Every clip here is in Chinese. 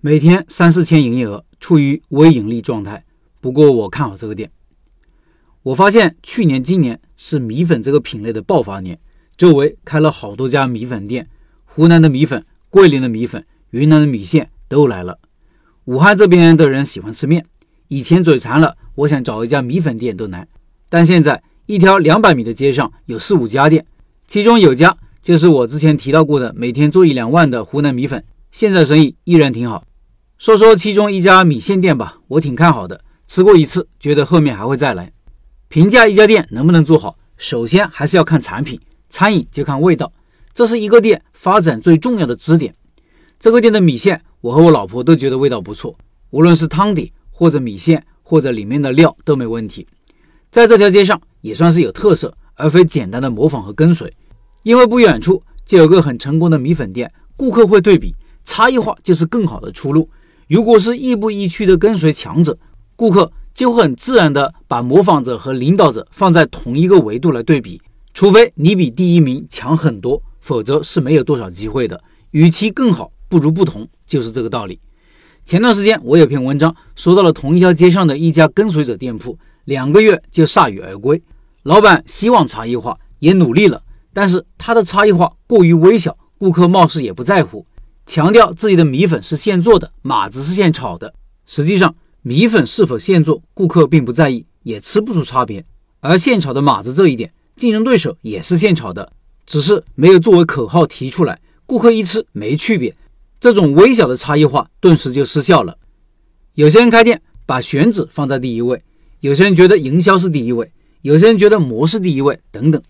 每天三四千营业额，处于微盈利状态。不过我看好这个店。我发现去年、今年是米粉这个品类的爆发年，周围开了好多家米粉店，湖南的米粉、桂林的米粉、云南的米线都来了。武汉这边的人喜欢吃面，以前嘴馋了，我想找一家米粉店都难，但现在一条两百米的街上有四五家店，其中有家就是我之前提到过的，每天做一两万的湖南米粉，现在生意依然挺好。说说其中一家米线店吧，我挺看好的，吃过一次，觉得后面还会再来。评价一家店能不能做好，首先还是要看产品，餐饮就看味道，这是一个店发展最重要的支点。这个店的米线，我和我老婆都觉得味道不错，无论是汤底或者米线或者里面的料都没问题。在这条街上也算是有特色，而非简单的模仿和跟随。因为不远处就有个很成功的米粉店，顾客会对比，差异化就是更好的出路。如果是亦步亦趋的跟随强者，顾客。就会很自然地把模仿者和领导者放在同一个维度来对比，除非你比第一名强很多，否则是没有多少机会的。与其更好，不如不同，就是这个道理。前段时间我有篇文章说到了同一条街上的一家跟随者店铺，两个月就铩羽而归。老板希望差异化，也努力了，但是他的差异化过于微小，顾客貌似也不在乎，强调自己的米粉是现做的，码子是现炒的，实际上。米粉是否现做，顾客并不在意，也吃不出差别。而现炒的码子这一点，竞争对手也是现炒的，只是没有作为口号提出来，顾客一吃没区别。这种微小的差异化顿时就失效了。有些人开店把选址放在第一位，有些人觉得营销是第一位，有些人觉得模式第一位等等。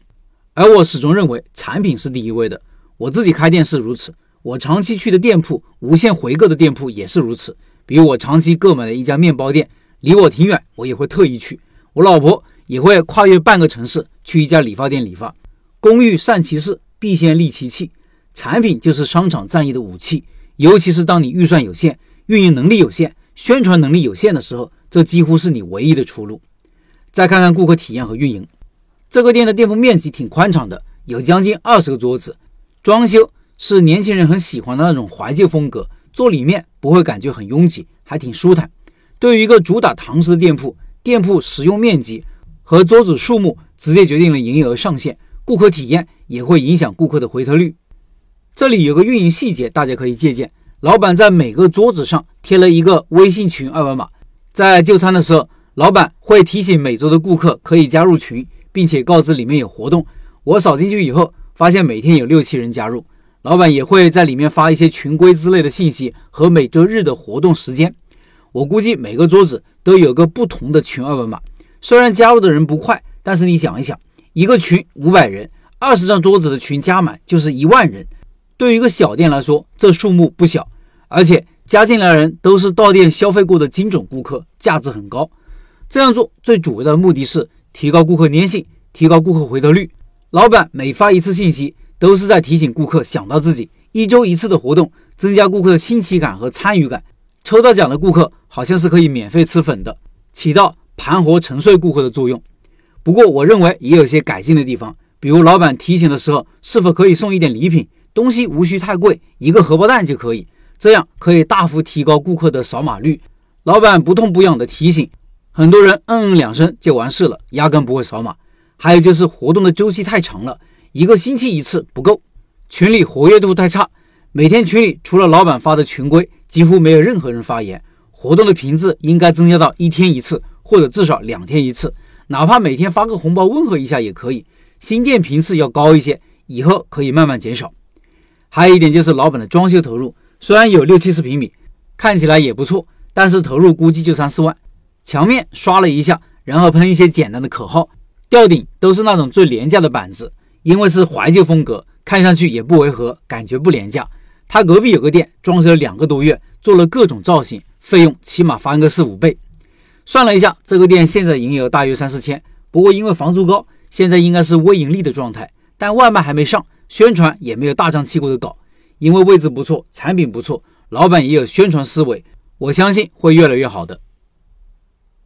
而我始终认为产品是第一位的。我自己开店是如此，我长期去的店铺，无限回购的店铺也是如此。比如我长期购买的一家面包店，离我挺远，我也会特意去。我老婆也会跨越半个城市去一家理发店理发。工欲善其事，必先利其器。产品就是商场战役的武器，尤其是当你预算有限、运营能力有限、宣传能力有限的时候，这几乎是你唯一的出路。再看看顾客体验和运营，这个店的店铺面积挺宽敞的，有将近二十个桌子，装修是年轻人很喜欢的那种怀旧风格。坐里面不会感觉很拥挤，还挺舒坦。对于一个主打堂食的店铺，店铺使用面积和桌子数目直接决定了营业额上限，顾客体验也会影响顾客的回头率。这里有个运营细节，大家可以借鉴。老板在每个桌子上贴了一个微信群二维码，在就餐的时候，老板会提醒每桌的顾客可以加入群，并且告知里面有活动。我扫进去以后，发现每天有六七人加入。老板也会在里面发一些群规之类的信息和每周日的活动时间。我估计每个桌子都有个不同的群二维码。虽然加入的人不快，但是你想一想，一个群五百人，二十张桌子的群加满就是一万人。对于一个小店来说，这数目不小。而且加进来的人都是到店消费过的精准顾客，价值很高。这样做最主要的目的是提高顾客粘性，提高顾客回头率。老板每发一次信息。都是在提醒顾客想到自己一周一次的活动，增加顾客的新奇感和参与感。抽到奖的顾客好像是可以免费吃粉的，起到盘活沉睡顾客的作用。不过我认为也有些改进的地方，比如老板提醒的时候，是否可以送一点礼品？东西无需太贵，一个荷包蛋就可以，这样可以大幅提高顾客的扫码率。老板不痛不痒的提醒，很多人嗯嗯两声就完事了，压根不会扫码。还有就是活动的周期太长了。一个星期一次不够，群里活跃度太差，每天群里除了老板发的群规，几乎没有任何人发言。活动的频次应该增加到一天一次，或者至少两天一次，哪怕每天发个红包问候一下也可以。新店频次要高一些，以后可以慢慢减少。还有一点就是老板的装修投入，虽然有六七十平米，看起来也不错，但是投入估计就三四万。墙面刷了一下，然后喷一些简单的口号，吊顶都是那种最廉价的板子。因为是怀旧风格，看上去也不违和，感觉不廉价。他隔壁有个店，装修了两个多月，做了各种造型，费用起码翻个四五倍。算了一下，这个店现在营业额大约三四千，不过因为房租高，现在应该是微盈利的状态。但外卖还没上，宣传也没有大张旗鼓的搞。因为位置不错，产品不错，老板也有宣传思维，我相信会越来越好的。